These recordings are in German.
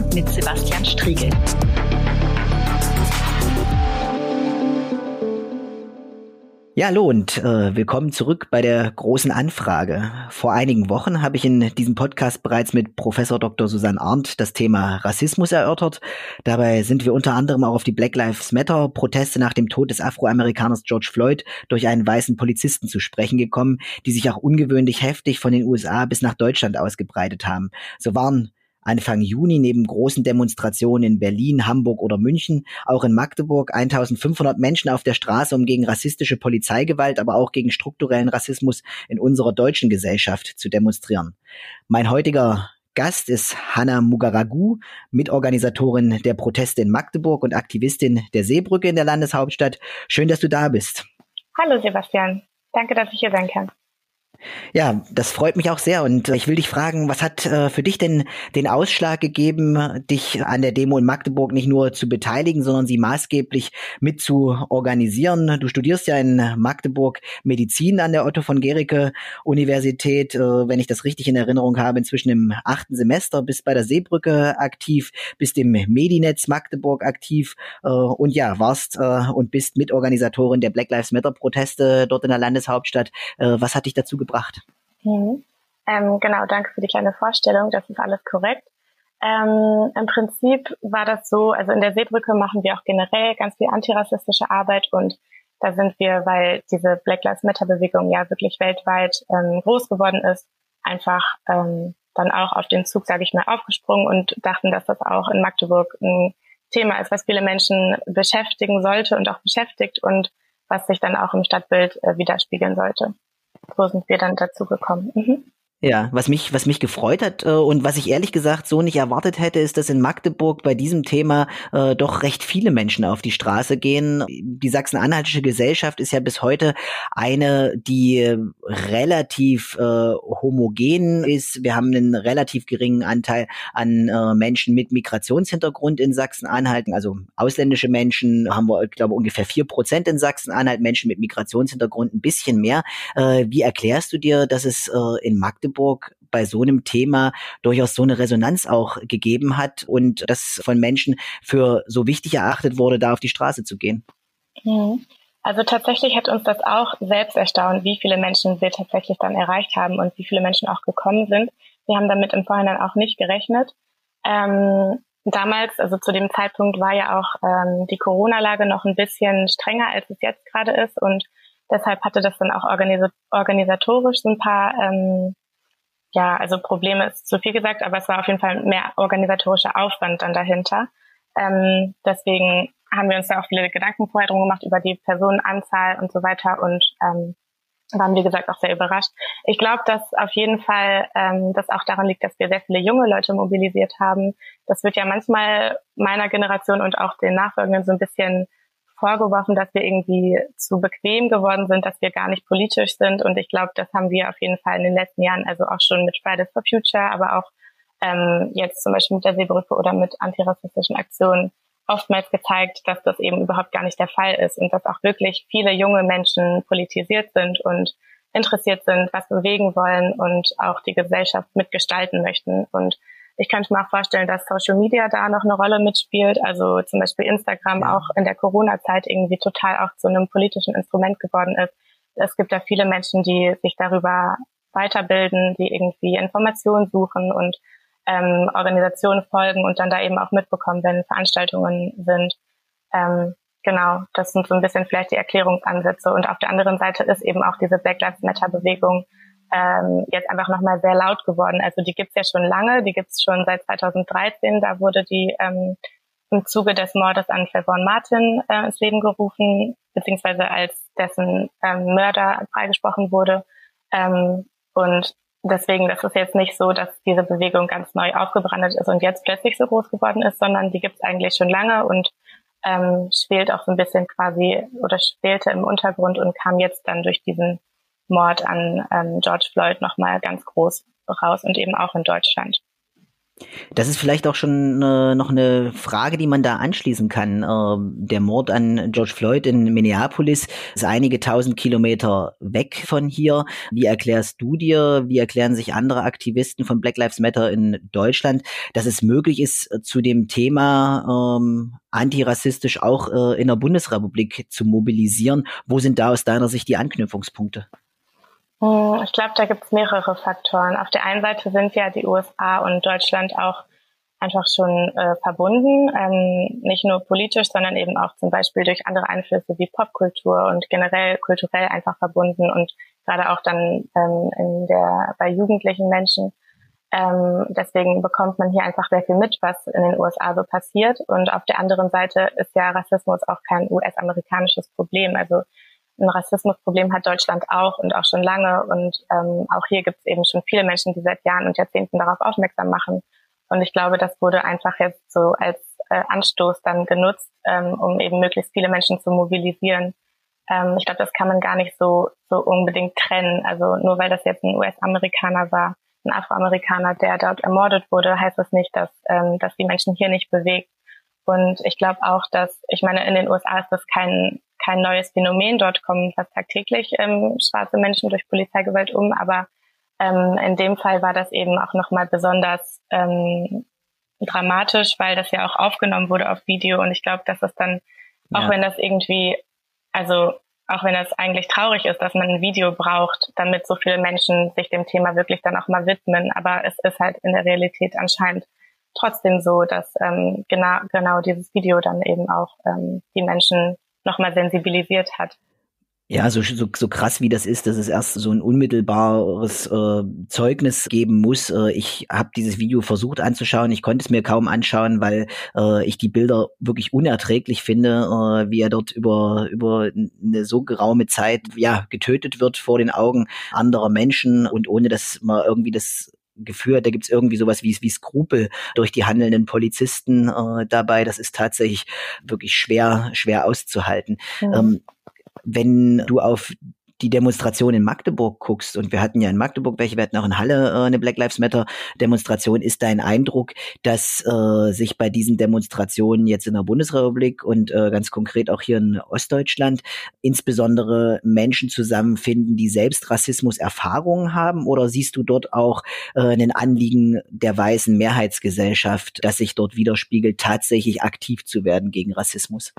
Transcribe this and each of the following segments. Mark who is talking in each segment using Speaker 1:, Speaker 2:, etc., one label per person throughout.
Speaker 1: und mit Sebastian Striegel.
Speaker 2: Ja, hallo und äh, willkommen zurück bei der großen Anfrage. Vor einigen Wochen habe ich in diesem Podcast bereits mit Professor Dr. Susanne Arndt das Thema Rassismus erörtert. Dabei sind wir unter anderem auch auf die Black Lives Matter Proteste nach dem Tod des Afroamerikaners George Floyd durch einen weißen Polizisten zu sprechen gekommen, die sich auch ungewöhnlich heftig von den USA bis nach Deutschland ausgebreitet haben. So waren Anfang Juni neben großen Demonstrationen in Berlin, Hamburg oder München auch in Magdeburg 1500 Menschen auf der Straße, um gegen rassistische Polizeigewalt, aber auch gegen strukturellen Rassismus in unserer deutschen Gesellschaft zu demonstrieren. Mein heutiger Gast ist Hanna Mugaragu, Mitorganisatorin der Proteste in Magdeburg und Aktivistin der Seebrücke in der Landeshauptstadt. Schön, dass du da bist.
Speaker 3: Hallo Sebastian. Danke, dass ich hier sein kann.
Speaker 2: Ja, das freut mich auch sehr und äh, ich will dich fragen, was hat äh, für dich denn den Ausschlag gegeben, dich an der Demo in Magdeburg nicht nur zu beteiligen, sondern sie maßgeblich mit zu organisieren? Du studierst ja in Magdeburg Medizin an der Otto von Gericke Universität, äh, wenn ich das richtig in Erinnerung habe, inzwischen im achten Semester, bist bei der Seebrücke aktiv, bist im Medinetz Magdeburg aktiv und ja, warst und bist Mitorganisatorin der Black Lives Matter Proteste dort in der Landeshauptstadt. Was hat dich dazu gebracht? Gebracht.
Speaker 3: Mhm. Ähm, genau, danke für die kleine Vorstellung. Das ist alles korrekt. Ähm, Im Prinzip war das so, also in der Seebrücke machen wir auch generell ganz viel antirassistische Arbeit und da sind wir, weil diese Black Lives Matter Bewegung ja wirklich weltweit ähm, groß geworden ist, einfach ähm, dann auch auf den Zug, sage ich mal, aufgesprungen und dachten, dass das auch in Magdeburg ein Thema ist, was viele Menschen beschäftigen sollte und auch beschäftigt und was sich dann auch im Stadtbild äh, widerspiegeln sollte so sind wir dann dazu gekommen. Mhm.
Speaker 2: Ja, was mich, was mich gefreut hat äh, und was ich ehrlich gesagt so nicht erwartet hätte, ist, dass in Magdeburg bei diesem Thema äh, doch recht viele Menschen auf die Straße gehen. Die Sachsen-Anhaltische Gesellschaft ist ja bis heute eine, die relativ äh, homogen ist. Wir haben einen relativ geringen Anteil an äh, Menschen mit Migrationshintergrund in Sachsen-Anhalt. Also ausländische Menschen haben wir, ich glaube, ungefähr vier Prozent in Sachsen-Anhalt, Menschen mit Migrationshintergrund ein bisschen mehr. Äh, wie erklärst du dir, dass es äh, in Magdeburg Magdeburg bei so einem Thema durchaus so eine Resonanz auch gegeben hat und das von Menschen für so wichtig erachtet wurde, da auf die Straße zu gehen.
Speaker 3: Mhm. Also tatsächlich hat uns das auch selbst erstaunt, wie viele Menschen wir tatsächlich dann erreicht haben und wie viele Menschen auch gekommen sind. Wir haben damit im Vorhinein auch nicht gerechnet. Ähm, damals, also zu dem Zeitpunkt, war ja auch ähm, die Corona-Lage noch ein bisschen strenger, als es jetzt gerade ist und deshalb hatte das dann auch organisatorisch so ein paar ähm, ja, also Probleme ist zu viel gesagt, aber es war auf jeden Fall mehr organisatorischer Aufwand dann dahinter. Ähm, deswegen haben wir uns da auch viele Gedanken vorher drum gemacht über die Personenanzahl und so weiter und ähm, waren, wie gesagt, auch sehr überrascht. Ich glaube, dass auf jeden Fall ähm, das auch daran liegt, dass wir sehr viele junge Leute mobilisiert haben. Das wird ja manchmal meiner Generation und auch den Nachfolgenden so ein bisschen vorgeworfen, dass wir irgendwie zu bequem geworden sind, dass wir gar nicht politisch sind. Und ich glaube, das haben wir auf jeden Fall in den letzten Jahren, also auch schon mit Fridays for Future, aber auch ähm, jetzt zum Beispiel mit der Seebrücke oder mit antirassistischen Aktionen oftmals gezeigt, dass das eben überhaupt gar nicht der Fall ist und dass auch wirklich viele junge Menschen politisiert sind und interessiert sind, was bewegen wollen und auch die Gesellschaft mitgestalten möchten. Und ich könnte mir auch vorstellen, dass Social Media da noch eine Rolle mitspielt. Also zum Beispiel Instagram auch in der Corona-Zeit irgendwie total auch zu einem politischen Instrument geworden ist. Es gibt da viele Menschen, die sich darüber weiterbilden, die irgendwie Informationen suchen und ähm, Organisationen folgen und dann da eben auch mitbekommen, wenn Veranstaltungen sind. Ähm, genau, das sind so ein bisschen vielleicht die Erklärungsansätze. Und auf der anderen Seite ist eben auch diese Black Lives Matter Bewegung ähm, jetzt einfach nochmal sehr laut geworden. Also die gibt's ja schon lange, die gibt's schon seit 2013. Da wurde die ähm, im Zuge des Mordes an Trayvon Martin äh, ins Leben gerufen, beziehungsweise als dessen ähm, Mörder freigesprochen wurde. Ähm, und deswegen, das ist jetzt nicht so, dass diese Bewegung ganz neu aufgebrandet ist und jetzt plötzlich so groß geworden ist, sondern die gibt's eigentlich schon lange und ähm, schwelt auch so ein bisschen quasi oder schwelte im Untergrund und kam jetzt dann durch diesen Mord an ähm, George Floyd nochmal ganz groß raus und eben auch in Deutschland.
Speaker 2: Das ist vielleicht auch schon äh, noch eine Frage, die man da anschließen kann. Äh, der Mord an George Floyd in Minneapolis ist einige tausend Kilometer weg von hier. Wie erklärst du dir, wie erklären sich andere Aktivisten von Black Lives Matter in Deutschland, dass es möglich ist, zu dem Thema ähm, antirassistisch auch äh, in der Bundesrepublik zu mobilisieren? Wo sind da aus deiner Sicht die Anknüpfungspunkte?
Speaker 3: Hm, ich glaube, da gibt es mehrere Faktoren. Auf der einen Seite sind ja die USA und Deutschland auch einfach schon äh, verbunden, ähm, nicht nur politisch, sondern eben auch zum Beispiel durch andere Einflüsse wie Popkultur und generell kulturell einfach verbunden und gerade auch dann ähm, in der bei jugendlichen Menschen. Ähm, deswegen bekommt man hier einfach sehr viel mit, was in den USA so passiert. Und auf der anderen Seite ist ja Rassismus auch kein US-amerikanisches Problem. Also ein Rassismusproblem hat Deutschland auch und auch schon lange. Und ähm, auch hier gibt es eben schon viele Menschen, die seit Jahren und Jahrzehnten darauf aufmerksam machen. Und ich glaube, das wurde einfach jetzt so als äh, Anstoß dann genutzt, ähm, um eben möglichst viele Menschen zu mobilisieren. Ähm, ich glaube, das kann man gar nicht so, so unbedingt trennen. Also nur weil das jetzt ein US-Amerikaner war, ein Afroamerikaner, der dort ermordet wurde, heißt das nicht, dass, ähm, dass die Menschen hier nicht bewegt. Und ich glaube auch, dass, ich meine, in den USA ist das kein kein neues Phänomen. Dort kommen fast tagtäglich ähm, schwarze Menschen durch Polizeigewalt um, aber ähm, in dem Fall war das eben auch nochmal besonders ähm, dramatisch, weil das ja auch aufgenommen wurde auf Video und ich glaube, dass es dann, auch ja. wenn das irgendwie, also auch wenn das eigentlich traurig ist, dass man ein Video braucht, damit so viele Menschen sich dem Thema wirklich dann auch mal widmen, aber es ist halt in der Realität anscheinend trotzdem so, dass ähm, genau, genau dieses Video dann eben auch ähm, die Menschen nochmal sensibilisiert hat.
Speaker 2: Ja, so, so, so krass wie das ist, dass es erst so ein unmittelbares äh, Zeugnis geben muss. Äh, ich habe dieses Video versucht anzuschauen. Ich konnte es mir kaum anschauen, weil äh, ich die Bilder wirklich unerträglich finde, äh, wie er dort über, über eine so geraume Zeit ja, getötet wird vor den Augen anderer Menschen und ohne dass man irgendwie das geführt. Da gibt's irgendwie sowas wie, wie Skrupel durch die handelnden Polizisten äh, dabei. Das ist tatsächlich wirklich schwer, schwer auszuhalten. Mhm. Ähm, wenn du auf die Demonstration in Magdeburg guckst, und wir hatten ja in Magdeburg welche, wir hatten auch in Halle äh, eine Black Lives Matter Demonstration, ist dein Eindruck, dass äh, sich bei diesen Demonstrationen jetzt in der Bundesrepublik und äh, ganz konkret auch hier in Ostdeutschland insbesondere Menschen zusammenfinden, die selbst Rassismus-Erfahrungen haben? Oder siehst du dort auch äh, ein Anliegen der weißen Mehrheitsgesellschaft, das sich dort widerspiegelt, tatsächlich aktiv zu werden gegen Rassismus?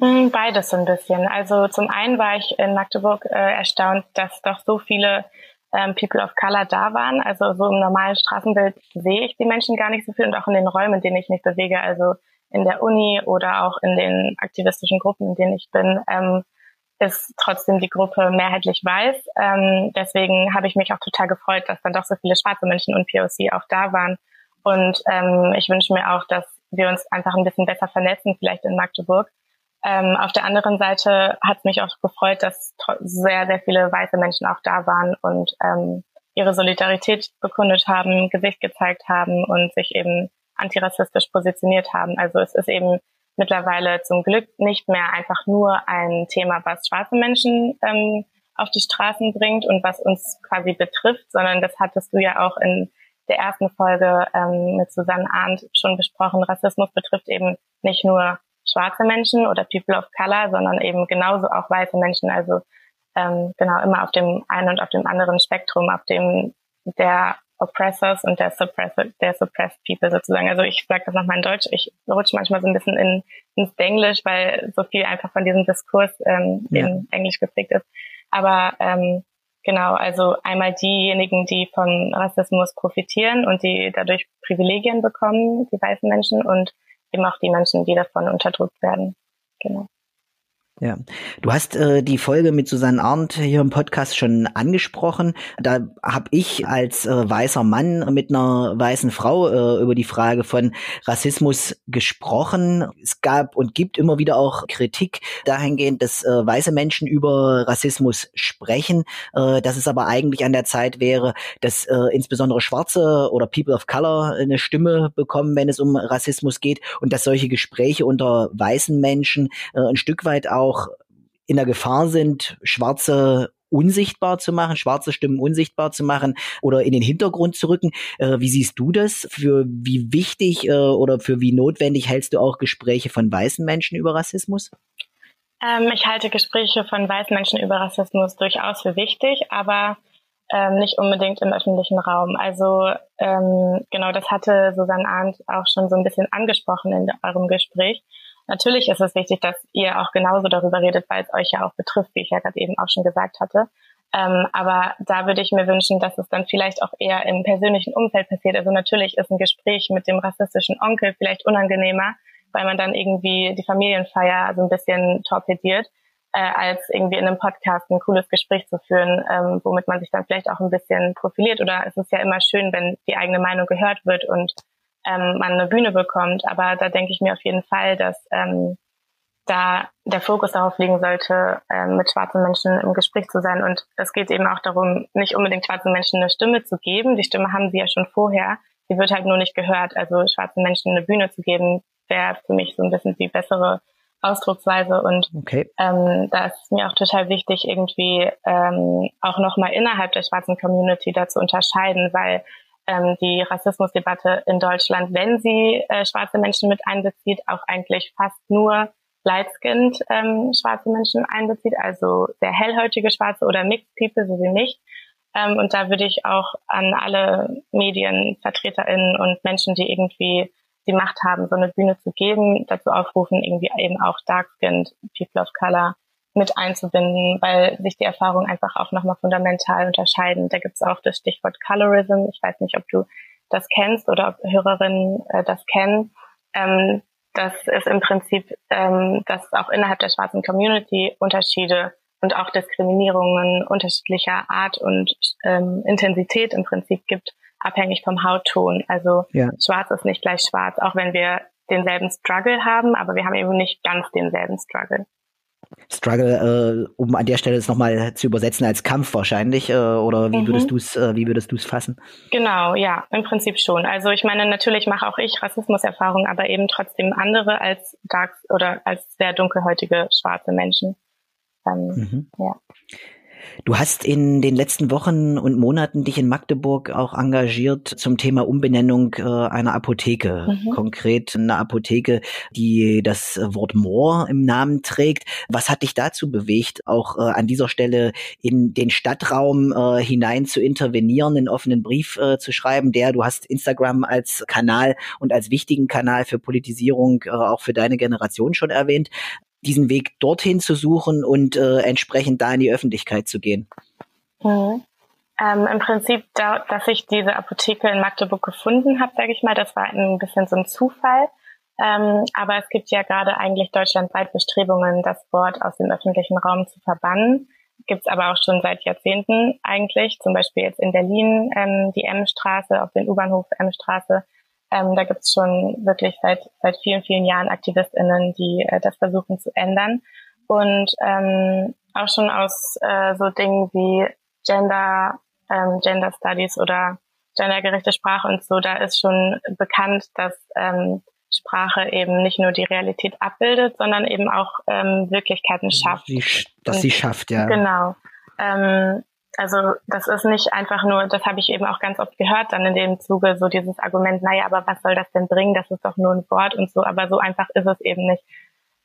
Speaker 3: Hm, beides so ein bisschen. Also zum einen war ich in Magdeburg äh, erstaunt, dass doch so viele ähm, People of Color da waren. Also so im normalen Straßenbild sehe ich die Menschen gar nicht so viel und auch in den Räumen, in denen ich mich bewege, also in der Uni oder auch in den aktivistischen Gruppen, in denen ich bin, ähm, ist trotzdem die Gruppe mehrheitlich weiß. Ähm, deswegen habe ich mich auch total gefreut, dass dann doch so viele schwarze Menschen und POC auch da waren. Und ähm, ich wünsche mir auch, dass wir uns einfach ein bisschen besser vernetzen, vielleicht in Magdeburg ähm, auf der anderen Seite hat mich auch gefreut, dass sehr, sehr viele weiße Menschen auch da waren und ähm, ihre Solidarität bekundet haben, Gesicht gezeigt haben und sich eben antirassistisch positioniert haben. Also es ist eben mittlerweile zum Glück nicht mehr einfach nur ein Thema, was schwarze Menschen ähm, auf die Straßen bringt und was uns quasi betrifft, sondern das hattest du ja auch in der ersten Folge ähm, mit Susanne Arndt schon besprochen. Rassismus betrifft eben nicht nur schwarze Menschen oder People of Color, sondern eben genauso auch weiße Menschen. Also ähm, genau immer auf dem einen und auf dem anderen Spektrum, auf dem der Oppressors und der Suppressor, der Suppressed People sozusagen. Also ich sage das nochmal in Deutsch, ich rutsche manchmal so ein bisschen in, ins Englisch, weil so viel einfach von diesem Diskurs ähm, ja. in Englisch geprägt ist. Aber ähm, genau, also einmal diejenigen, die von Rassismus profitieren und die dadurch Privilegien bekommen, die weißen Menschen und eben auch die Menschen, die davon unterdrückt werden. Genau.
Speaker 2: Ja, du hast äh, die Folge mit Susanne Arndt hier im Podcast schon angesprochen. Da habe ich als äh, weißer Mann mit einer weißen Frau äh, über die Frage von Rassismus gesprochen. Es gab und gibt immer wieder auch Kritik dahingehend, dass äh, weiße Menschen über Rassismus sprechen, äh, dass es aber eigentlich an der Zeit wäre, dass äh, insbesondere Schwarze oder People of Color eine Stimme bekommen, wenn es um Rassismus geht und dass solche Gespräche unter weißen Menschen äh, ein Stück weit auch auch in der Gefahr sind, Schwarze unsichtbar zu machen, schwarze Stimmen unsichtbar zu machen oder in den Hintergrund zu rücken. Äh, wie siehst du das? Für wie wichtig äh, oder für wie notwendig hältst du auch Gespräche von weißen Menschen über Rassismus?
Speaker 3: Ähm, ich halte Gespräche von weißen Menschen über Rassismus durchaus für wichtig, aber ähm, nicht unbedingt im öffentlichen Raum. Also ähm, genau, das hatte Susanne Arndt auch schon so ein bisschen angesprochen in eurem Gespräch. Natürlich ist es wichtig, dass ihr auch genauso darüber redet, weil es euch ja auch betrifft, wie ich ja gerade eben auch schon gesagt hatte. Ähm, aber da würde ich mir wünschen, dass es dann vielleicht auch eher im persönlichen Umfeld passiert. Also natürlich ist ein Gespräch mit dem rassistischen Onkel vielleicht unangenehmer, weil man dann irgendwie die Familienfeier so ein bisschen torpediert, äh, als irgendwie in einem Podcast ein cooles Gespräch zu führen, ähm, womit man sich dann vielleicht auch ein bisschen profiliert. Oder es ist ja immer schön, wenn die eigene Meinung gehört wird und ähm, man eine Bühne bekommt. Aber da denke ich mir auf jeden Fall, dass ähm, da der Fokus darauf liegen sollte, ähm, mit schwarzen Menschen im Gespräch zu sein. Und es geht eben auch darum, nicht unbedingt schwarzen Menschen eine Stimme zu geben. Die Stimme haben sie ja schon vorher. Sie wird halt nur nicht gehört. Also schwarzen Menschen eine Bühne zu geben, wäre für mich so ein bisschen die bessere Ausdrucksweise und okay. ähm, da ist mir auch total wichtig, irgendwie ähm, auch nochmal innerhalb der schwarzen Community da zu unterscheiden, weil ähm, die Rassismusdebatte in Deutschland, wenn sie äh, schwarze Menschen mit einbezieht, auch eigentlich fast nur light-skinned ähm, schwarze Menschen einbezieht, also sehr hellhäutige Schwarze oder Mixed People, so wie mich. Ähm, und da würde ich auch an alle MedienvertreterInnen und Menschen, die irgendwie die Macht haben, so eine Bühne zu geben, dazu aufrufen, irgendwie eben auch Dark-Skinned People of Color mit einzubinden, weil sich die Erfahrungen einfach auch nochmal fundamental unterscheiden. Da gibt es auch das Stichwort Colorism. Ich weiß nicht, ob du das kennst oder ob Hörerinnen äh, das kennen. Ähm, das ist im Prinzip, ähm, dass es auch innerhalb der schwarzen Community Unterschiede und auch Diskriminierungen unterschiedlicher Art und ähm, Intensität im Prinzip gibt abhängig vom Hautton. Also ja. schwarz ist nicht gleich schwarz, auch wenn wir denselben Struggle haben, aber wir haben eben nicht ganz denselben Struggle.
Speaker 2: Struggle, äh, um an der Stelle es nochmal zu übersetzen als Kampf wahrscheinlich, äh, oder wie mhm. würdest du es, äh, wie würdest du es fassen?
Speaker 3: Genau, ja, im Prinzip schon. Also ich meine, natürlich mache auch ich Rassismuserfahrungen, aber eben trotzdem andere als dark oder als sehr dunkelhäutige schwarze Menschen. Ähm, mhm. Ja.
Speaker 2: Du hast in den letzten Wochen und Monaten dich in Magdeburg auch engagiert zum Thema Umbenennung äh, einer Apotheke. Mhm. Konkret eine Apotheke, die das Wort Moor im Namen trägt. Was hat dich dazu bewegt, auch äh, an dieser Stelle in den Stadtraum äh, hinein zu intervenieren, einen offenen Brief zu schreiben, der, du hast Instagram als Kanal und als wichtigen Kanal für Politisierung auch für deine Generation schon erwähnt diesen Weg dorthin zu suchen und äh, entsprechend da in die Öffentlichkeit zu gehen?
Speaker 3: Mhm. Ähm, Im Prinzip, da, dass ich diese Apotheke in Magdeburg gefunden habe, sage ich mal, das war ein bisschen so ein Zufall. Ähm, aber es gibt ja gerade eigentlich deutschlandweit Bestrebungen, das Wort aus dem öffentlichen Raum zu verbannen. Gibt es aber auch schon seit Jahrzehnten eigentlich, zum Beispiel jetzt in Berlin ähm, die M-Straße, auf den U-Bahnhof M-Straße ähm, da gibt es schon wirklich seit, seit vielen, vielen Jahren AktivistInnen, die äh, das versuchen zu ändern. Und ähm, auch schon aus äh, so Dingen wie Gender, ähm, Gender Studies oder gendergerechte Sprache und so, da ist schon bekannt, dass ähm, Sprache eben nicht nur die Realität abbildet, sondern eben auch ähm, Wirklichkeiten schafft.
Speaker 2: Sie, dass sie schafft, ja.
Speaker 3: Genau. Ähm, also das ist nicht einfach nur, das habe ich eben auch ganz oft gehört, dann in dem Zuge so dieses Argument, naja, aber was soll das denn bringen? Das ist doch nur ein Wort und so, aber so einfach ist es eben nicht.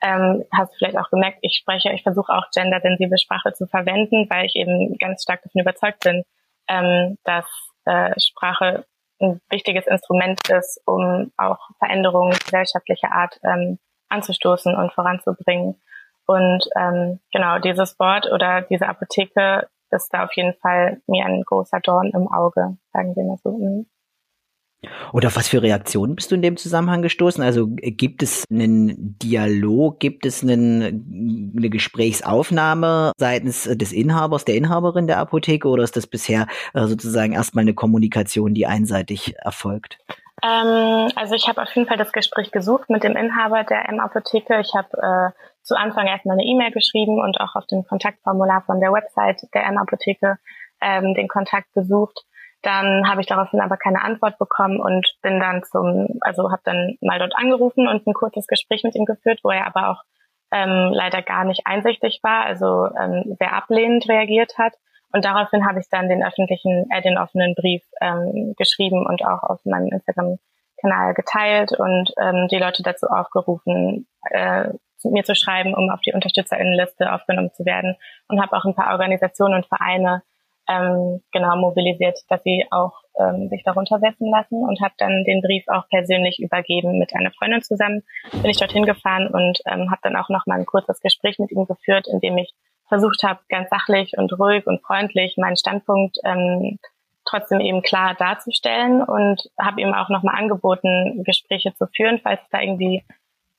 Speaker 3: Ähm, hast du vielleicht auch gemerkt, ich spreche, ich versuche auch gendersensible Sprache zu verwenden, weil ich eben ganz stark davon überzeugt bin, ähm, dass äh, Sprache ein wichtiges Instrument ist, um auch Veränderungen gesellschaftlicher Art ähm, anzustoßen und voranzubringen. Und ähm, genau, dieses Wort oder diese Apotheke ist da auf jeden Fall mir ein großer Dorn im Auge, sagen wir mal so. Mhm.
Speaker 2: Und auf was für Reaktionen bist du in dem Zusammenhang gestoßen? Also gibt es einen Dialog, gibt es einen, eine Gesprächsaufnahme seitens des Inhabers, der Inhaberin der Apotheke oder ist das bisher äh, sozusagen erstmal eine Kommunikation, die einseitig erfolgt?
Speaker 3: Ähm, also ich habe auf jeden Fall das Gespräch gesucht mit dem Inhaber der M-Apotheke. Ich habe äh, zu Anfang erstmal eine E-Mail geschrieben und auch auf dem Kontaktformular von der Website der M-Apotheke ähm, den Kontakt gesucht. Dann habe ich daraufhin aber keine Antwort bekommen und bin dann zum, also habe dann mal dort angerufen und ein kurzes Gespräch mit ihm geführt, wo er aber auch ähm, leider gar nicht einsichtig war, also ähm, sehr ablehnend reagiert hat. Und daraufhin habe ich dann den öffentlichen, äh, den offenen Brief ähm, geschrieben und auch auf meinem Instagram-Kanal geteilt und ähm, die Leute dazu aufgerufen, äh, mir zu schreiben, um auf die Unterstützerinnenliste aufgenommen zu werden. Und habe auch ein paar Organisationen und Vereine ähm, genau mobilisiert, dass sie auch ähm, sich darunter setzen lassen und habe dann den Brief auch persönlich übergeben mit einer Freundin zusammen. Bin ich dorthin gefahren und ähm, habe dann auch noch mal ein kurzes Gespräch mit ihm geführt, in dem ich versucht habe, ganz sachlich und ruhig und freundlich meinen Standpunkt ähm, trotzdem eben klar darzustellen und habe ihm auch nochmal angeboten, Gespräche zu führen, falls es da irgendwie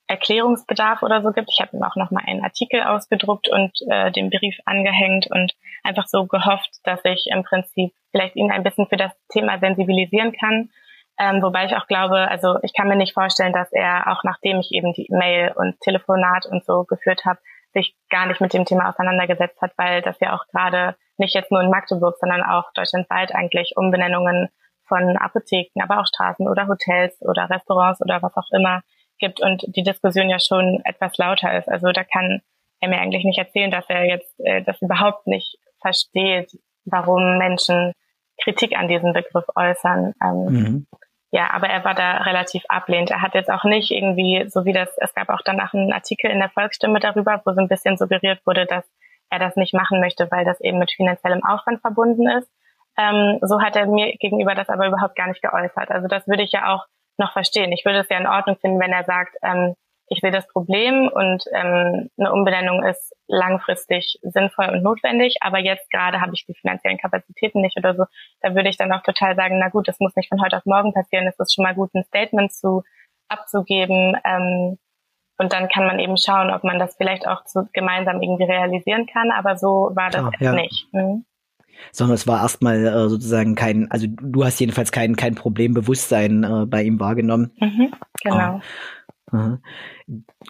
Speaker 3: Erklärungsbedarf oder so gibt. Ich habe ihm auch nochmal einen Artikel ausgedruckt und äh, den Brief angehängt und einfach so gehofft, dass ich im Prinzip vielleicht ihn ein bisschen für das Thema sensibilisieren kann. Ähm, wobei ich auch glaube, also ich kann mir nicht vorstellen, dass er auch nachdem ich eben die Mail und Telefonat und so geführt habe, sich gar nicht mit dem Thema auseinandergesetzt hat, weil das ja auch gerade nicht jetzt nur in Magdeburg, sondern auch deutschlandweit eigentlich Umbenennungen von Apotheken, aber auch Straßen oder Hotels oder Restaurants oder was auch immer gibt und die Diskussion ja schon etwas lauter ist. Also da kann er mir eigentlich nicht erzählen, dass er jetzt äh, das überhaupt nicht versteht, warum Menschen Kritik an diesem Begriff äußern. Ähm, mhm. Ja, aber er war da relativ ablehnend. Er hat jetzt auch nicht irgendwie, so wie das, es gab auch danach einen Artikel in der Volksstimme darüber, wo so ein bisschen suggeriert wurde, dass er das nicht machen möchte, weil das eben mit finanziellem Aufwand verbunden ist. Ähm, so hat er mir gegenüber das aber überhaupt gar nicht geäußert. Also das würde ich ja auch noch verstehen. Ich würde es ja in Ordnung finden, wenn er sagt, ähm, ich sehe das Problem und ähm, eine Umbenennung ist langfristig sinnvoll und notwendig, aber jetzt gerade habe ich die finanziellen Kapazitäten nicht oder so, da würde ich dann auch total sagen, na gut, das muss nicht von heute auf morgen passieren, es ist schon mal gut, ein Statement zu abzugeben ähm, und dann kann man eben schauen, ob man das vielleicht auch zu, gemeinsam irgendwie realisieren kann, aber so war das ja, ja. nicht. Mhm
Speaker 2: sondern es war erstmal äh, sozusagen kein, also du hast jedenfalls kein, kein Problembewusstsein äh, bei ihm wahrgenommen.
Speaker 3: Mhm, genau.
Speaker 2: Uh,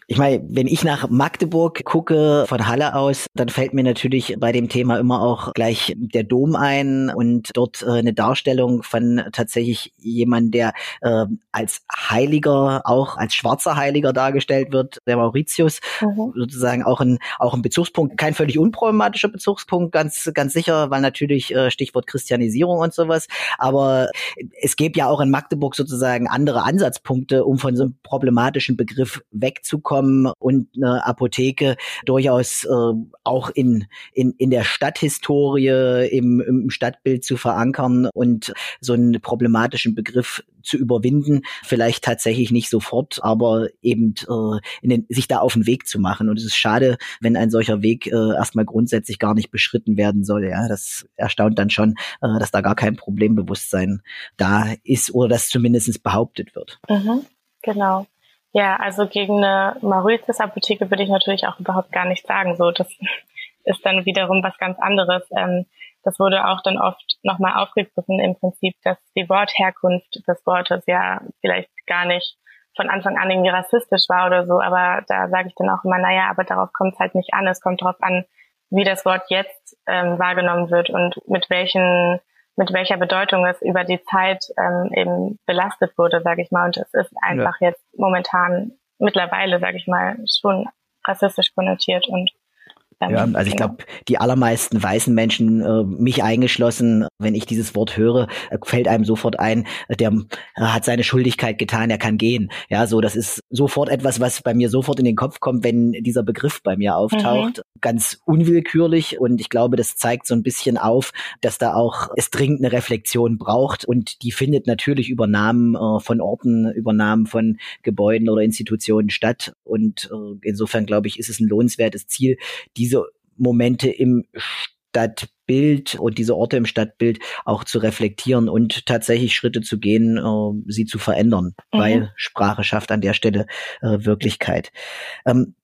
Speaker 2: ich meine, wenn ich nach Magdeburg gucke von Halle aus, dann fällt mir natürlich bei dem Thema immer auch gleich der Dom ein und dort äh, eine Darstellung von tatsächlich jemand, der äh, als Heiliger, auch als schwarzer Heiliger dargestellt wird, der Mauritius, mhm. sozusagen auch ein, auch ein Bezugspunkt, kein völlig unproblematischer Bezugspunkt, ganz, ganz sicher, weil natürlich äh, Stichwort Christianisierung und sowas, aber es gäbe ja auch in Magdeburg sozusagen andere Ansatzpunkte, um von so einem problematischen Begriff wegzukommen und eine Apotheke durchaus äh, auch in, in, in der Stadthistorie, im, im Stadtbild zu verankern und so einen problematischen Begriff zu überwinden. Vielleicht tatsächlich nicht sofort, aber eben äh, in den, sich da auf den Weg zu machen. Und es ist schade, wenn ein solcher Weg äh, erstmal grundsätzlich gar nicht beschritten werden soll. Ja, das erstaunt dann schon, äh, dass da gar kein Problembewusstsein da ist oder das zumindest behauptet wird.
Speaker 3: Mhm, genau. Ja, also gegen eine Mauritius-Apotheke würde ich natürlich auch überhaupt gar nicht sagen. So, das ist dann wiederum was ganz anderes. Ähm, das wurde auch dann oft nochmal aufgegriffen im Prinzip, dass die Wortherkunft des Wortes ja vielleicht gar nicht von Anfang an irgendwie rassistisch war oder so. Aber da sage ich dann auch immer, naja, aber darauf kommt es halt nicht an. Es kommt darauf an, wie das Wort jetzt ähm, wahrgenommen wird und mit welchen mit welcher Bedeutung es über die Zeit ähm, eben belastet wurde, sage ich mal. Und es ist einfach ja. jetzt momentan mittlerweile, sage ich mal, schon rassistisch konnotiert und
Speaker 2: ja, also ich glaube, die allermeisten weißen Menschen, äh, mich eingeschlossen, wenn ich dieses Wort höre, äh, fällt einem sofort ein, äh, der äh, hat seine Schuldigkeit getan, er kann gehen. Ja, so das ist sofort etwas, was bei mir sofort in den Kopf kommt, wenn dieser Begriff bei mir auftaucht. Mhm. Ganz unwillkürlich und ich glaube, das zeigt so ein bisschen auf, dass da auch es dringend eine Reflexion braucht und die findet natürlich über Namen äh, von Orten, über Namen von Gebäuden oder Institutionen statt und äh, insofern glaube ich, ist es ein lohnenswertes Ziel, diese diese Momente im Stadtbild und diese Orte im Stadtbild auch zu reflektieren und tatsächlich Schritte zu gehen, äh, sie zu verändern, mhm. weil Sprache schafft an der Stelle äh, Wirklichkeit. Ähm,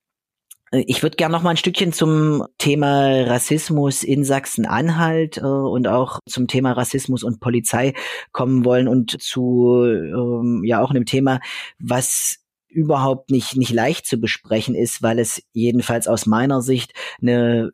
Speaker 2: ich würde gerne noch mal ein Stückchen zum Thema Rassismus in Sachsen-Anhalt äh, und auch zum Thema Rassismus und Polizei kommen wollen und zu ähm, ja auch einem Thema, was überhaupt nicht, nicht leicht zu besprechen ist, weil es jedenfalls aus meiner Sicht eine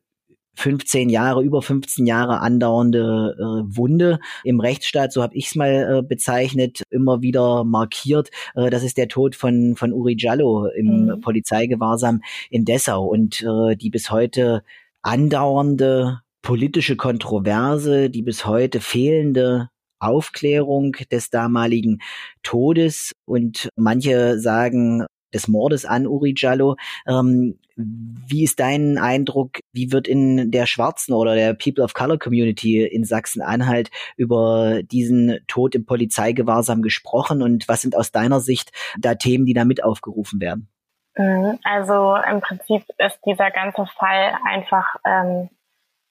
Speaker 2: 15 Jahre, über 15 Jahre andauernde äh, Wunde im Rechtsstaat, so habe ich es mal äh, bezeichnet, immer wieder markiert. Äh, das ist der Tod von, von Uri Giallo im mhm. Polizeigewahrsam in Dessau und äh, die bis heute andauernde politische Kontroverse, die bis heute fehlende Aufklärung des damaligen Todes und manche sagen des Mordes an Uri Jallo. Ähm, wie ist dein Eindruck? Wie wird in der schwarzen oder der People of Color Community in Sachsen-Anhalt über diesen Tod im Polizeigewahrsam gesprochen und was sind aus deiner Sicht da Themen, die da mit aufgerufen werden?
Speaker 3: Mhm. Also im Prinzip ist dieser ganze Fall einfach ähm,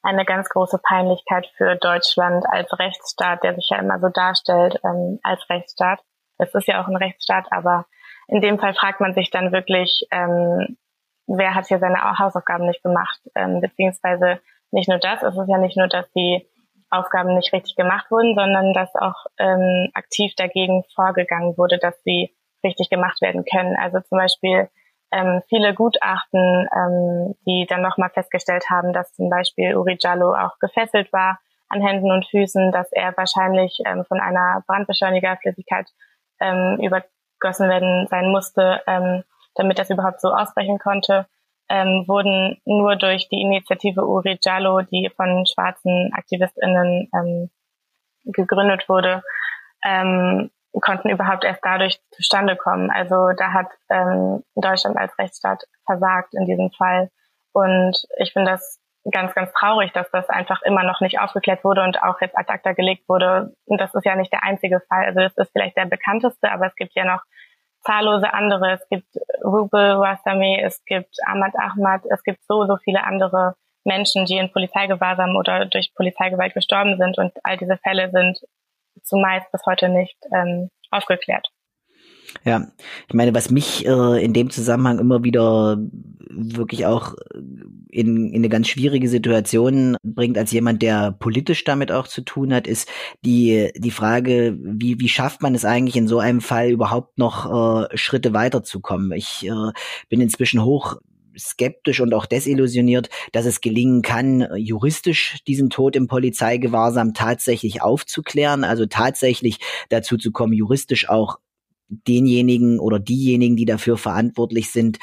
Speaker 3: eine ganz große Peinlichkeit für Deutschland als Rechtsstaat, der sich ja immer so darstellt ähm, als Rechtsstaat. Es ist ja auch ein Rechtsstaat, aber in dem Fall fragt man sich dann wirklich, ähm, wer hat hier seine Hausaufgaben nicht gemacht, ähm, beziehungsweise nicht nur das, es ist ja nicht nur, dass die Aufgaben nicht richtig gemacht wurden, sondern dass auch ähm, aktiv dagegen vorgegangen wurde, dass sie richtig gemacht werden können. Also zum Beispiel ähm, viele Gutachten, ähm, die dann nochmal festgestellt haben, dass zum Beispiel Uri Jallo auch gefesselt war an Händen und Füßen, dass er wahrscheinlich ähm, von einer Brandbeschleunigerflüssigkeit ähm, übergossen werden sein musste, ähm, damit das überhaupt so ausbrechen konnte, ähm, wurden nur durch die Initiative Uri Jallo, die von schwarzen AktivistInnen ähm, gegründet wurde, ähm, konnten überhaupt erst dadurch zustande kommen. Also da hat ähm, Deutschland als Rechtsstaat versagt in diesem Fall. Und ich finde das ganz, ganz traurig, dass das einfach immer noch nicht aufgeklärt wurde und auch jetzt ad acta gelegt wurde. Und das ist ja nicht der einzige Fall. Also das ist vielleicht der bekannteste, aber es gibt ja noch zahllose andere. Es gibt Rubel Wasami, es gibt Ahmad Ahmad, es gibt so, so viele andere Menschen, die in Polizeigewahrsam oder durch Polizeigewalt gestorben sind. Und all diese Fälle sind zumeist bis heute nicht ähm, aufgeklärt.
Speaker 2: Ja, ich meine, was mich äh, in dem Zusammenhang immer wieder wirklich auch in, in eine ganz schwierige Situation bringt, als jemand, der politisch damit auch zu tun hat, ist die, die Frage, wie, wie schafft man es eigentlich in so einem Fall überhaupt noch äh, Schritte weiterzukommen? Ich äh, bin inzwischen hoch skeptisch und auch desillusioniert, dass es gelingen kann, juristisch diesen Tod im Polizeigewahrsam tatsächlich aufzuklären, also tatsächlich dazu zu kommen, juristisch auch denjenigen oder diejenigen, die dafür verantwortlich sind,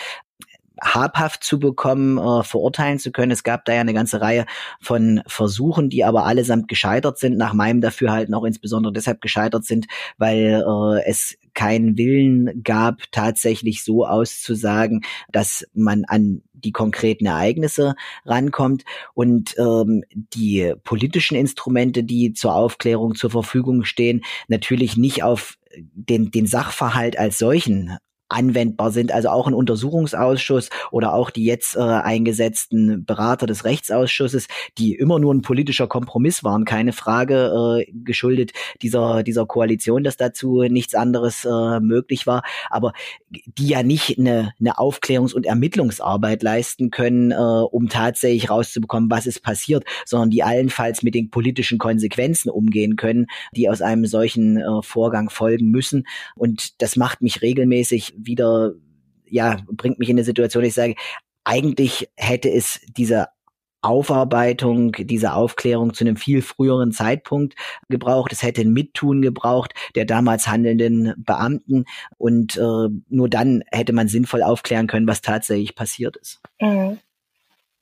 Speaker 2: habhaft zu bekommen, äh, verurteilen zu können. Es gab da ja eine ganze Reihe von Versuchen, die aber allesamt gescheitert sind, nach meinem Dafürhalten auch insbesondere deshalb gescheitert sind, weil äh, es keinen Willen gab, tatsächlich so auszusagen, dass man an die konkreten Ereignisse rankommt. Und ähm, die politischen Instrumente, die zur Aufklärung zur Verfügung stehen, natürlich nicht auf den, den Sachverhalt als solchen anwendbar sind. Also auch ein Untersuchungsausschuss oder auch die jetzt äh, eingesetzten Berater des Rechtsausschusses, die immer nur ein politischer Kompromiss waren, keine Frage, äh, geschuldet dieser, dieser Koalition, dass dazu nichts anderes äh, möglich war, aber die ja nicht eine, eine Aufklärungs- und Ermittlungsarbeit leisten können, äh, um tatsächlich rauszubekommen, was ist passiert, sondern die allenfalls mit den politischen Konsequenzen umgehen können, die aus einem solchen äh, Vorgang folgen müssen. Und das macht mich regelmäßig wieder, ja, bringt mich in eine Situation, ich sage, eigentlich hätte es diese Aufarbeitung, diese Aufklärung zu einem viel früheren Zeitpunkt gebraucht. Es hätte ein Mittun gebraucht der damals handelnden Beamten und äh, nur dann hätte man sinnvoll aufklären können, was tatsächlich passiert ist.
Speaker 3: Mhm.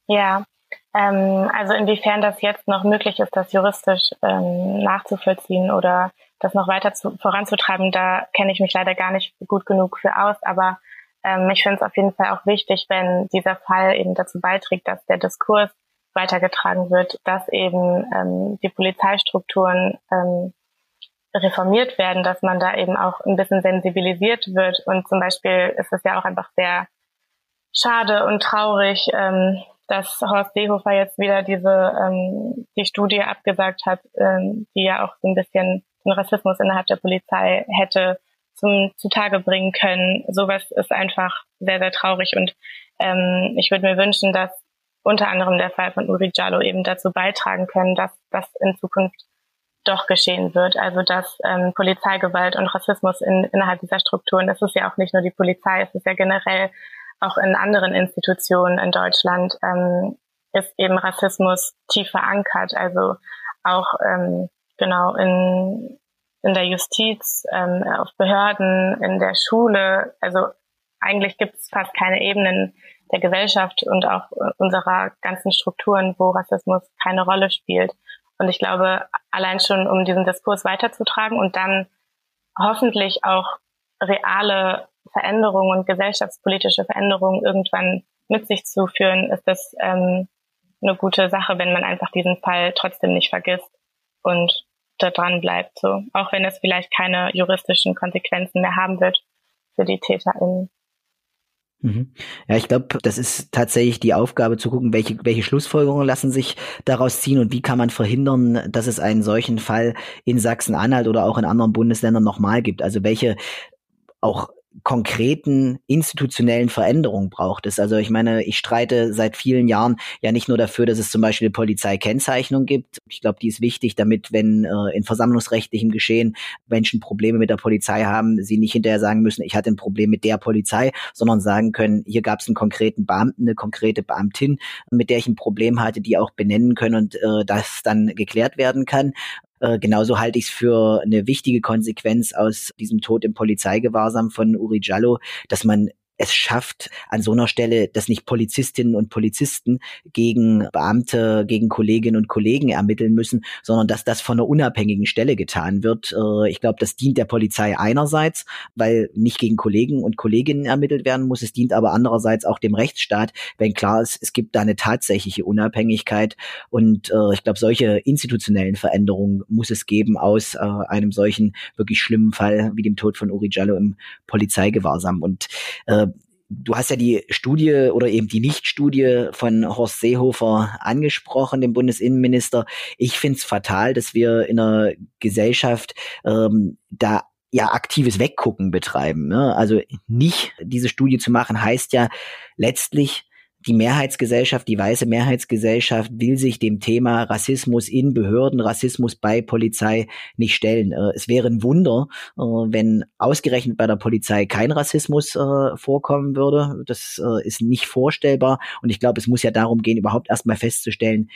Speaker 3: Ja, ähm, also inwiefern das jetzt noch möglich ist, das juristisch ähm, nachzuvollziehen oder das noch weiter zu, voranzutreiben, da kenne ich mich leider gar nicht gut genug für aus. Aber ähm, ich finde es auf jeden Fall auch wichtig, wenn dieser Fall eben dazu beiträgt, dass der Diskurs weitergetragen wird, dass eben ähm, die Polizeistrukturen ähm, reformiert werden, dass man da eben auch ein bisschen sensibilisiert wird. Und zum Beispiel ist es ja auch einfach sehr schade und traurig, ähm, dass Horst Seehofer jetzt wieder diese ähm, die Studie abgesagt hat, ähm, die ja auch so ein bisschen den Rassismus innerhalb der Polizei hätte zum zutage bringen können. Sowas ist einfach sehr, sehr traurig und ähm, ich würde mir wünschen, dass unter anderem der Fall von Uri Jallo eben dazu beitragen können, dass das in Zukunft doch geschehen wird. Also dass ähm, Polizeigewalt und Rassismus in, innerhalb dieser Strukturen, das ist ja auch nicht nur die Polizei, es ist ja generell auch in anderen Institutionen in Deutschland, ähm, ist eben Rassismus tief verankert. Also auch ähm, genau in, in der Justiz, ähm, auf Behörden, in der Schule. Also eigentlich gibt es fast keine Ebenen der Gesellschaft und auch unserer ganzen Strukturen, wo Rassismus keine Rolle spielt. Und ich glaube, allein schon, um diesen Diskurs weiterzutragen und dann hoffentlich auch reale Veränderungen und gesellschaftspolitische Veränderungen irgendwann mit sich zu führen, ist das ähm, eine gute Sache, wenn man einfach diesen Fall trotzdem nicht vergisst und da dran bleibt, so. Auch wenn es vielleicht keine juristischen Konsequenzen mehr haben wird für die TäterInnen.
Speaker 2: Mhm. Ja, ich glaube, das ist tatsächlich die Aufgabe zu gucken, welche, welche Schlussfolgerungen lassen sich daraus ziehen und wie kann man verhindern, dass es einen solchen Fall in Sachsen-Anhalt oder auch in anderen Bundesländern nochmal gibt. Also welche auch konkreten institutionellen Veränderungen braucht es. Also ich meine, ich streite seit vielen Jahren ja nicht nur dafür, dass es zum Beispiel Polizeikennzeichnung gibt. Ich glaube, die ist wichtig, damit, wenn äh, in versammlungsrechtlichem Geschehen Menschen Probleme mit der Polizei haben, sie nicht hinterher sagen müssen, ich hatte ein Problem mit der Polizei, sondern sagen können, hier gab es einen konkreten Beamten, eine konkrete Beamtin, mit der ich ein Problem hatte, die auch benennen können und äh, das dann geklärt werden kann. Äh, genauso halte ich es für eine wichtige Konsequenz aus diesem Tod im Polizeigewahrsam von Uri Jallo, dass man es schafft, an so einer Stelle, dass nicht Polizistinnen und Polizisten gegen Beamte, gegen Kolleginnen und Kollegen ermitteln müssen, sondern dass das von einer unabhängigen Stelle getan wird. Äh, ich glaube, das dient der Polizei einerseits, weil nicht gegen Kollegen und Kolleginnen ermittelt werden muss. Es dient aber andererseits auch dem Rechtsstaat, wenn klar ist, es gibt da eine tatsächliche Unabhängigkeit. Und äh, ich glaube, solche institutionellen Veränderungen muss es geben aus äh, einem solchen wirklich schlimmen Fall wie dem Tod von Uri Jallo im Polizeigewahrsam. Und Du hast ja die Studie oder eben die Nichtstudie von Horst Seehofer angesprochen, dem Bundesinnenminister. Ich finde es fatal, dass wir in einer Gesellschaft ähm, da ja aktives Weggucken betreiben. Ne? Also nicht diese Studie zu machen, heißt ja letztlich die Mehrheitsgesellschaft, die weiße Mehrheitsgesellschaft will sich dem Thema Rassismus in Behörden, Rassismus bei Polizei nicht stellen. Äh, es wäre ein Wunder, äh, wenn ausgerechnet bei der Polizei kein Rassismus äh, vorkommen würde. Das ist nicht vorstellbar. Und ich glaube, es muss ja darum gehen, überhaupt erstmal festzustellen,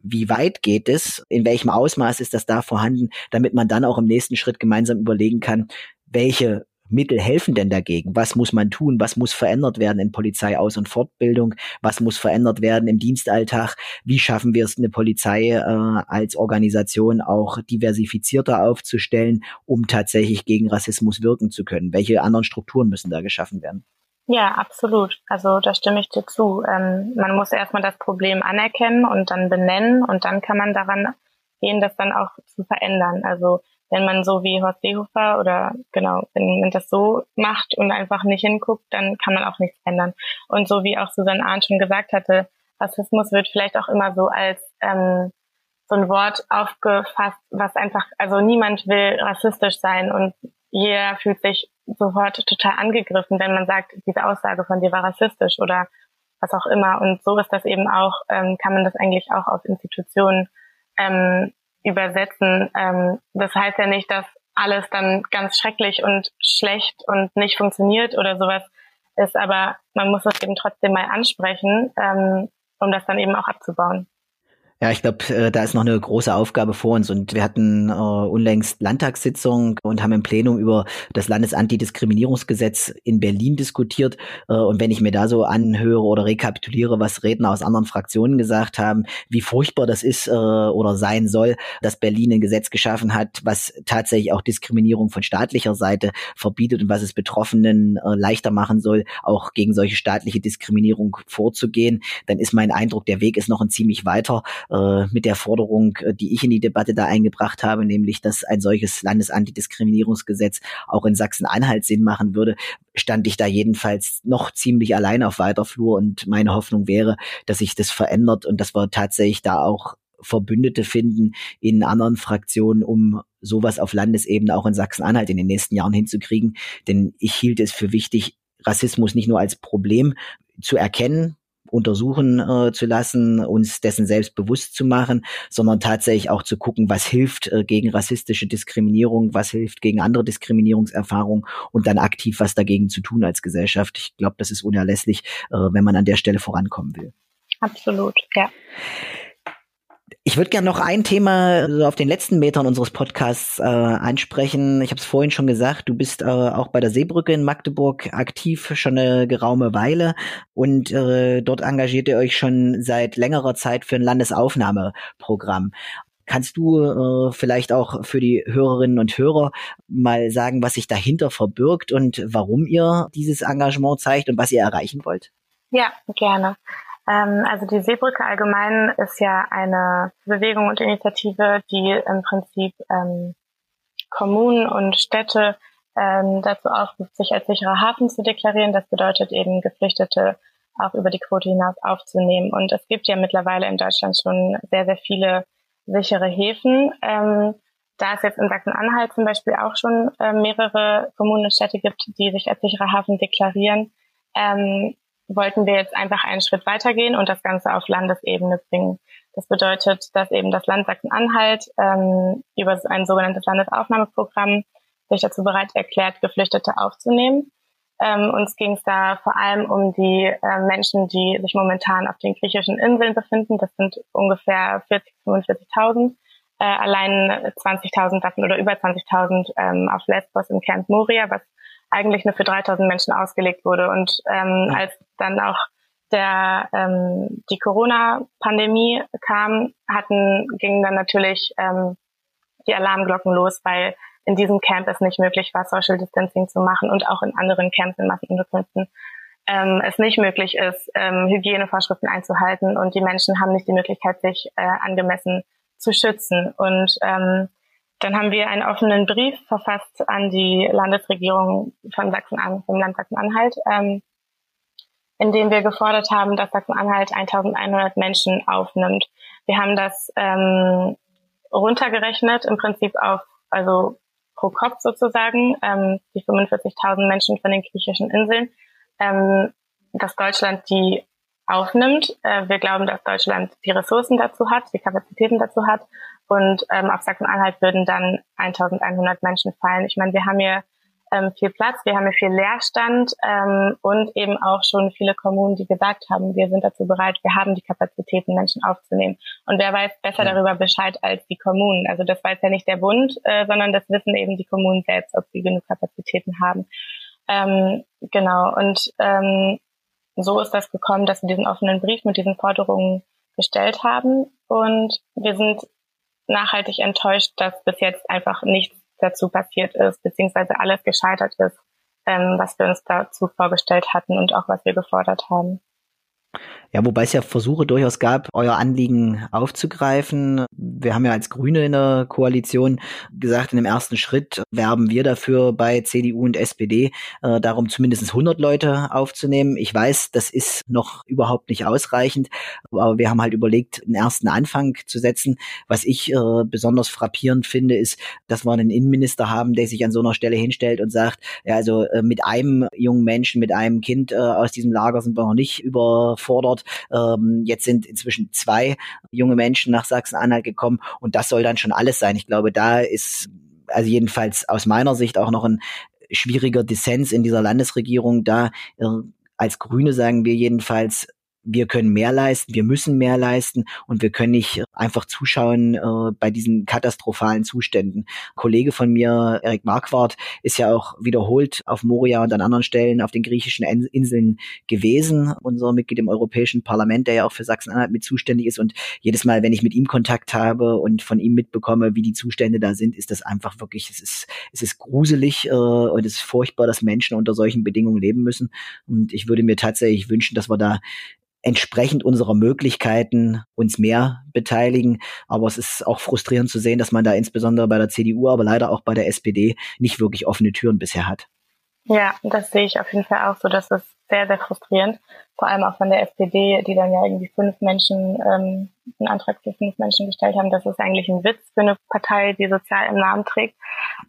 Speaker 2: wie weit geht es, in welchem Ausmaß ist das da vorhanden, damit man dann auch im nächsten Schritt gemeinsam überlegen kann, welche Mittel helfen denn dagegen? Was muss man tun? Was muss verändert werden in Polizeiaus- und Fortbildung? Was muss verändert werden im Dienstalltag? Wie schaffen wir es, eine Polizei äh, als Organisation auch diversifizierter aufzustellen, um tatsächlich gegen Rassismus wirken zu können? Welche anderen Strukturen müssen da geschaffen werden?
Speaker 3: Ja, absolut. Also da stimme ich dir zu. Ähm, man muss erstmal das Problem anerkennen und dann benennen und dann kann man daran gehen, das dann auch zu verändern. Also wenn man so wie Horst Seehofer oder genau, wenn man das so macht und einfach nicht hinguckt, dann kann man auch nichts ändern. Und so wie auch Susanne Arndt schon gesagt hatte, Rassismus wird vielleicht auch immer so als ähm, so ein Wort aufgefasst, was einfach, also niemand will rassistisch sein und jeder fühlt sich sofort total angegriffen, wenn man sagt, diese Aussage von dir war rassistisch oder was auch immer. Und so ist das eben auch, ähm, kann man das eigentlich auch auf Institutionen ähm, übersetzen. Ähm, das heißt ja nicht, dass alles dann ganz schrecklich und schlecht und nicht funktioniert oder sowas ist, aber man muss es eben trotzdem mal ansprechen, ähm, um das dann eben auch abzubauen.
Speaker 2: Ja, ich glaube, äh, da ist noch eine große Aufgabe vor uns und wir hatten äh, unlängst Landtagssitzung und haben im Plenum über das Landesantidiskriminierungsgesetz in Berlin diskutiert. Äh, und wenn ich mir da so anhöre oder rekapituliere, was Redner aus anderen Fraktionen gesagt haben, wie furchtbar das ist äh, oder sein soll, dass Berlin ein Gesetz geschaffen hat, was tatsächlich auch Diskriminierung von staatlicher Seite verbietet und was es Betroffenen äh, leichter machen soll, auch gegen solche staatliche Diskriminierung vorzugehen, dann ist mein Eindruck, der Weg ist noch ein ziemlich weiter äh, mit der Forderung, äh, die ich in die Debatte da eingebracht habe, nämlich, dass ein solches Landesantidiskriminierungsgesetz auch in Sachsen-Anhalt Sinn machen würde, stand ich da jedenfalls noch ziemlich allein auf weiter Flur und meine Hoffnung wäre, dass sich das verändert und dass wir tatsächlich da auch Verbündete finden in anderen Fraktionen, um sowas auf Landesebene auch in Sachsen-Anhalt in den nächsten Jahren hinzukriegen. Denn ich hielt es für wichtig, Rassismus nicht nur als Problem zu erkennen, untersuchen äh, zu lassen, uns dessen selbst bewusst zu machen, sondern tatsächlich auch zu gucken, was hilft äh, gegen rassistische Diskriminierung, was hilft gegen andere Diskriminierungserfahrungen und dann aktiv was dagegen zu tun als Gesellschaft. Ich glaube, das ist unerlässlich, äh, wenn man an der Stelle vorankommen will.
Speaker 3: Absolut, ja.
Speaker 2: Ich würde gerne noch ein Thema so auf den letzten Metern unseres Podcasts äh, ansprechen. Ich habe es vorhin schon gesagt, du bist äh, auch bei der Seebrücke in Magdeburg aktiv, schon eine geraume Weile. Und äh, dort engagiert ihr euch schon seit längerer Zeit für ein Landesaufnahmeprogramm. Kannst du äh, vielleicht auch für die Hörerinnen und Hörer mal sagen, was sich dahinter verbirgt und warum ihr dieses Engagement zeigt und was ihr erreichen wollt?
Speaker 3: Ja, gerne. Ähm, also die Seebrücke allgemein ist ja eine Bewegung und Initiative, die im Prinzip ähm, Kommunen und Städte ähm, dazu aufruft, sich als sicherer Hafen zu deklarieren. Das bedeutet eben Geflüchtete auch über die Quote hinaus aufzunehmen. Und es gibt ja mittlerweile in Deutschland schon sehr, sehr viele sichere Häfen. Ähm, da es jetzt in Sachsen-Anhalt zum Beispiel auch schon äh, mehrere Kommunen und Städte gibt, die sich als sicherer Hafen deklarieren, ähm, wollten wir jetzt einfach einen Schritt weitergehen und das Ganze auf Landesebene bringen. Das bedeutet, dass eben das Land Sachsen-Anhalt ähm, über ein sogenanntes Landesaufnahmeprogramm sich dazu bereit erklärt, Geflüchtete aufzunehmen. Ähm, uns ging es da vor allem um die äh, Menschen, die sich momentan auf den griechischen Inseln befinden. Das sind ungefähr 40, 45.000. Äh, allein 20.000 davon oder über 20.000 ähm, auf Lesbos im Camp Moria, was eigentlich nur für 3.000 Menschen ausgelegt wurde. Und ähm, als dann auch der ähm, die Corona-Pandemie kam, hatten gingen dann natürlich ähm, die Alarmglocken los, weil in diesem Camp es nicht möglich war, Social Distancing zu machen und auch in anderen Camps in Massenunterkünften ähm, es nicht möglich ist, ähm, Hygienevorschriften einzuhalten und die Menschen haben nicht die Möglichkeit, sich äh, angemessen zu schützen. Und ähm, dann haben wir einen offenen Brief verfasst an die Landesregierung von Sachsen-Anhalt, vom Land Sachsen-Anhalt, ähm, in dem wir gefordert haben, dass Sachsen-Anhalt 1100 Menschen aufnimmt. Wir haben das ähm, runtergerechnet, im Prinzip auf, also pro Kopf sozusagen, ähm, die 45.000 Menschen von den griechischen Inseln, ähm, dass Deutschland die aufnimmt. Äh, wir glauben, dass Deutschland die Ressourcen dazu hat, die Kapazitäten dazu hat. Und ähm, auf Sachsen-Anhalt würden dann 1100 Menschen fallen. Ich meine, wir haben hier ähm, viel Platz, wir haben hier viel Leerstand ähm, und eben auch schon viele Kommunen, die gesagt haben, wir sind dazu bereit, wir haben die Kapazitäten, Menschen aufzunehmen. Und wer weiß besser ja. darüber Bescheid als die Kommunen? Also das weiß ja nicht der Bund, äh, sondern das wissen eben die Kommunen selbst, ob sie genug Kapazitäten haben. Ähm, genau, und ähm, so ist das gekommen, dass wir diesen offenen Brief mit diesen Forderungen gestellt haben. Und wir sind nachhaltig enttäuscht, dass bis jetzt einfach nichts dazu passiert ist, beziehungsweise alles gescheitert ist, ähm, was wir uns dazu vorgestellt hatten und auch was wir gefordert haben.
Speaker 2: Ja, wobei es ja Versuche durchaus gab, euer Anliegen aufzugreifen. Wir haben ja als Grüne in der Koalition gesagt, in dem ersten Schritt werben wir dafür bei CDU und SPD äh, darum, zumindest 100 Leute aufzunehmen. Ich weiß, das ist noch überhaupt nicht ausreichend, aber wir haben halt überlegt, einen ersten Anfang zu setzen. Was ich äh, besonders frappierend finde, ist, dass wir einen Innenminister haben, der sich an so einer Stelle hinstellt und sagt, ja, also äh, mit einem jungen Menschen, mit einem Kind äh, aus diesem Lager sind wir noch nicht überfordert dort. Ähm, jetzt sind inzwischen zwei junge Menschen nach Sachsen-Anhalt gekommen und das soll dann schon alles sein. Ich glaube, da ist also jedenfalls aus meiner Sicht auch noch ein schwieriger Dissens in dieser Landesregierung da. Äh, als Grüne sagen wir jedenfalls, wir können mehr leisten, wir müssen mehr leisten und wir können nicht einfach zuschauen äh, bei diesen katastrophalen Zuständen. Ein Kollege von mir, Erik Marquardt, ist ja auch wiederholt auf Moria und an anderen Stellen auf den griechischen Inseln gewesen, unser Mitglied im Europäischen Parlament, der ja auch für Sachsen-Anhalt mit zuständig ist. Und jedes Mal, wenn ich mit ihm Kontakt habe und von ihm mitbekomme, wie die Zustände da sind, ist das einfach wirklich, es ist, es ist gruselig äh, und es ist furchtbar, dass Menschen unter solchen Bedingungen leben müssen. Und ich würde mir tatsächlich wünschen, dass wir da entsprechend unserer Möglichkeiten uns mehr beteiligen. Aber es ist auch frustrierend zu sehen, dass man da insbesondere bei der CDU, aber leider auch bei der SPD nicht wirklich offene Türen bisher hat.
Speaker 3: Ja, das sehe ich auf jeden Fall auch so. Das ist sehr, sehr frustrierend. Vor allem auch von der SPD, die dann ja irgendwie fünf Menschen, ähm, einen Antrag für fünf Menschen gestellt haben. Das ist eigentlich ein Witz für eine Partei, die sozial im Namen trägt.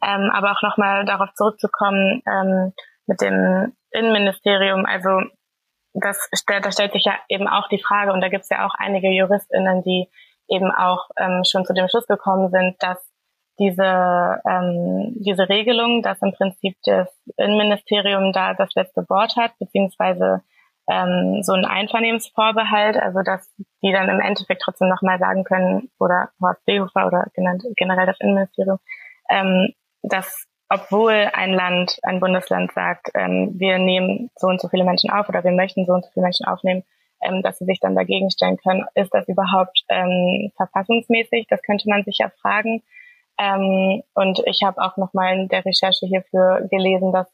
Speaker 3: Ähm, aber auch nochmal darauf zurückzukommen, ähm, mit dem Innenministerium. Also das stellt, da stellt sich ja eben auch die Frage, und da gibt es ja auch einige JuristInnen, die eben auch ähm, schon zu dem Schluss gekommen sind, dass diese, ähm, diese Regelung, dass im Prinzip das Innenministerium da das letzte Wort hat, beziehungsweise ähm, so ein Einvernehmensvorbehalt, also dass die dann im Endeffekt trotzdem nochmal sagen können, oder Horst Seehofer oder generell das Innenministerium, ähm, dass obwohl ein Land, ein Bundesland sagt, ähm, wir nehmen so und so viele Menschen auf oder wir möchten so und so viele Menschen aufnehmen, ähm, dass sie sich dann dagegen stellen können. Ist das überhaupt ähm, verfassungsmäßig? Das könnte man sich ja fragen. Ähm, und ich habe auch nochmal in der Recherche hierfür gelesen, dass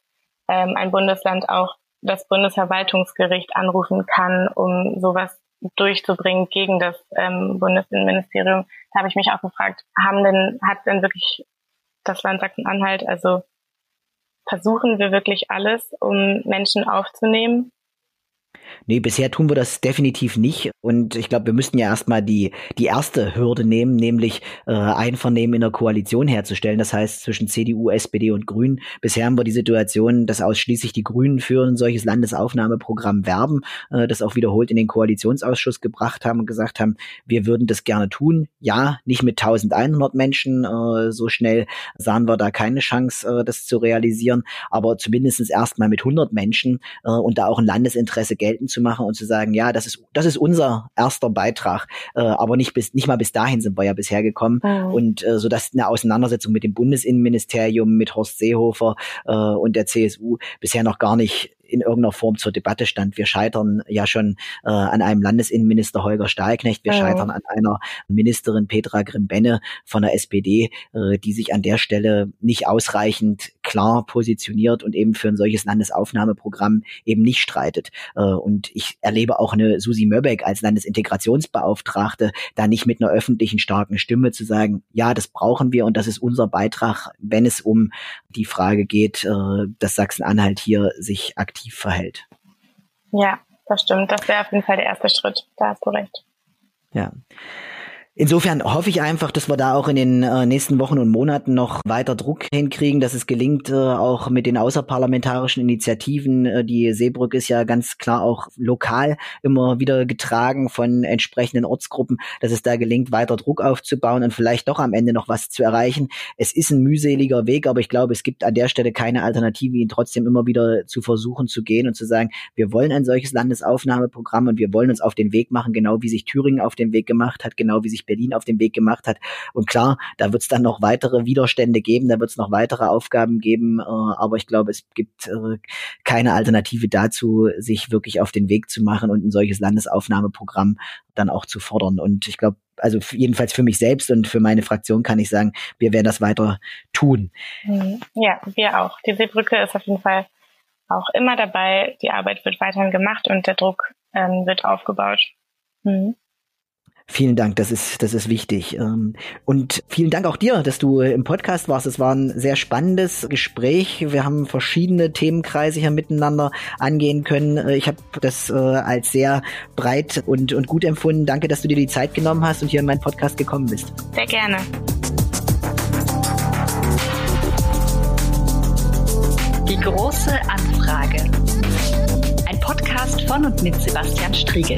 Speaker 3: ähm, ein Bundesland auch das Bundesverwaltungsgericht anrufen kann, um sowas durchzubringen gegen das ähm, Bundesinnenministerium. Da habe ich mich auch gefragt, haben denn, hat denn wirklich das Land Sachsen-Anhalt, also versuchen wir wirklich alles, um Menschen aufzunehmen?
Speaker 2: Nee, bisher tun wir das definitiv nicht. Und ich glaube, wir müssten ja erstmal die, die erste Hürde nehmen, nämlich äh, Einvernehmen in der Koalition herzustellen. Das heißt zwischen CDU, SPD und Grünen. Bisher haben wir die Situation, dass ausschließlich die Grünen für ein solches Landesaufnahmeprogramm werben, äh, das auch wiederholt in den Koalitionsausschuss gebracht haben und gesagt haben, wir würden das gerne tun. Ja, nicht mit 1100 Menschen. Äh, so schnell sahen wir da keine Chance, äh, das zu realisieren. Aber zumindest erstmal mit 100 Menschen äh, und da auch ein Landesinteresse gelten geltend zu machen und zu sagen, ja, das ist, das ist unser erster Beitrag, äh, aber nicht bis, nicht mal bis dahin sind wir ja bisher gekommen. Mhm. Und äh, so dass eine Auseinandersetzung mit dem Bundesinnenministerium, mit Horst Seehofer äh, und der CSU bisher noch gar nicht in irgendeiner Form zur Debatte stand. Wir scheitern ja schon äh, an einem Landesinnenminister Holger Stahlknecht, wir ja. scheitern an einer Ministerin Petra Grimbenne von der SPD, äh, die sich an der Stelle nicht ausreichend klar positioniert und eben für ein solches Landesaufnahmeprogramm eben nicht streitet. Äh, und ich erlebe auch eine Susi Möbeck als Landesintegrationsbeauftragte da nicht mit einer öffentlichen starken Stimme zu sagen, ja, das brauchen wir und das ist unser Beitrag, wenn es um die Frage geht, äh, dass Sachsen-Anhalt hier sich aktiv aktiv verhält.
Speaker 3: Ja, das stimmt. Das wäre auf jeden Fall der erste Schritt. Da hast du recht.
Speaker 2: Ja. Insofern hoffe ich einfach, dass wir da auch in den äh, nächsten Wochen und Monaten noch weiter Druck hinkriegen, dass es gelingt, äh, auch mit den außerparlamentarischen Initiativen. Äh, die Seebrück ist ja ganz klar auch lokal immer wieder getragen von entsprechenden Ortsgruppen, dass es da gelingt, weiter Druck aufzubauen und vielleicht doch am Ende noch was zu erreichen. Es ist ein mühseliger Weg, aber ich glaube, es gibt an der Stelle keine Alternative, ihn trotzdem immer wieder zu versuchen zu gehen und zu sagen, wir wollen ein solches Landesaufnahmeprogramm und wir wollen uns auf den Weg machen, genau wie sich Thüringen auf den Weg gemacht hat, genau wie sich Berlin auf den Weg gemacht hat. Und klar, da wird es dann noch weitere Widerstände geben, da wird es noch weitere Aufgaben geben, äh, aber ich glaube, es gibt äh, keine Alternative dazu, sich wirklich auf den Weg zu machen und ein solches Landesaufnahmeprogramm dann auch zu fordern. Und ich glaube, also jedenfalls für mich selbst und für meine Fraktion kann ich sagen, wir werden das weiter tun.
Speaker 3: Mhm. Ja, wir auch. Die Seebrücke ist auf jeden Fall auch immer dabei. Die Arbeit wird weiterhin gemacht und der Druck ähm, wird aufgebaut. Mhm.
Speaker 2: Vielen Dank, das ist, das ist wichtig. Ähm, und vielen Dank auch dir, dass du im Podcast warst. Es war ein sehr spannendes Gespräch. Wir haben verschiedene Themenkreise hier miteinander angehen können. Äh, ich habe das äh, als sehr breit und, und gut empfunden. Danke, dass du dir die Zeit genommen hast und hier in meinen Podcast gekommen bist.
Speaker 3: Sehr gerne.
Speaker 1: Die große Anfrage. Ein Podcast von und mit Sebastian Striegel.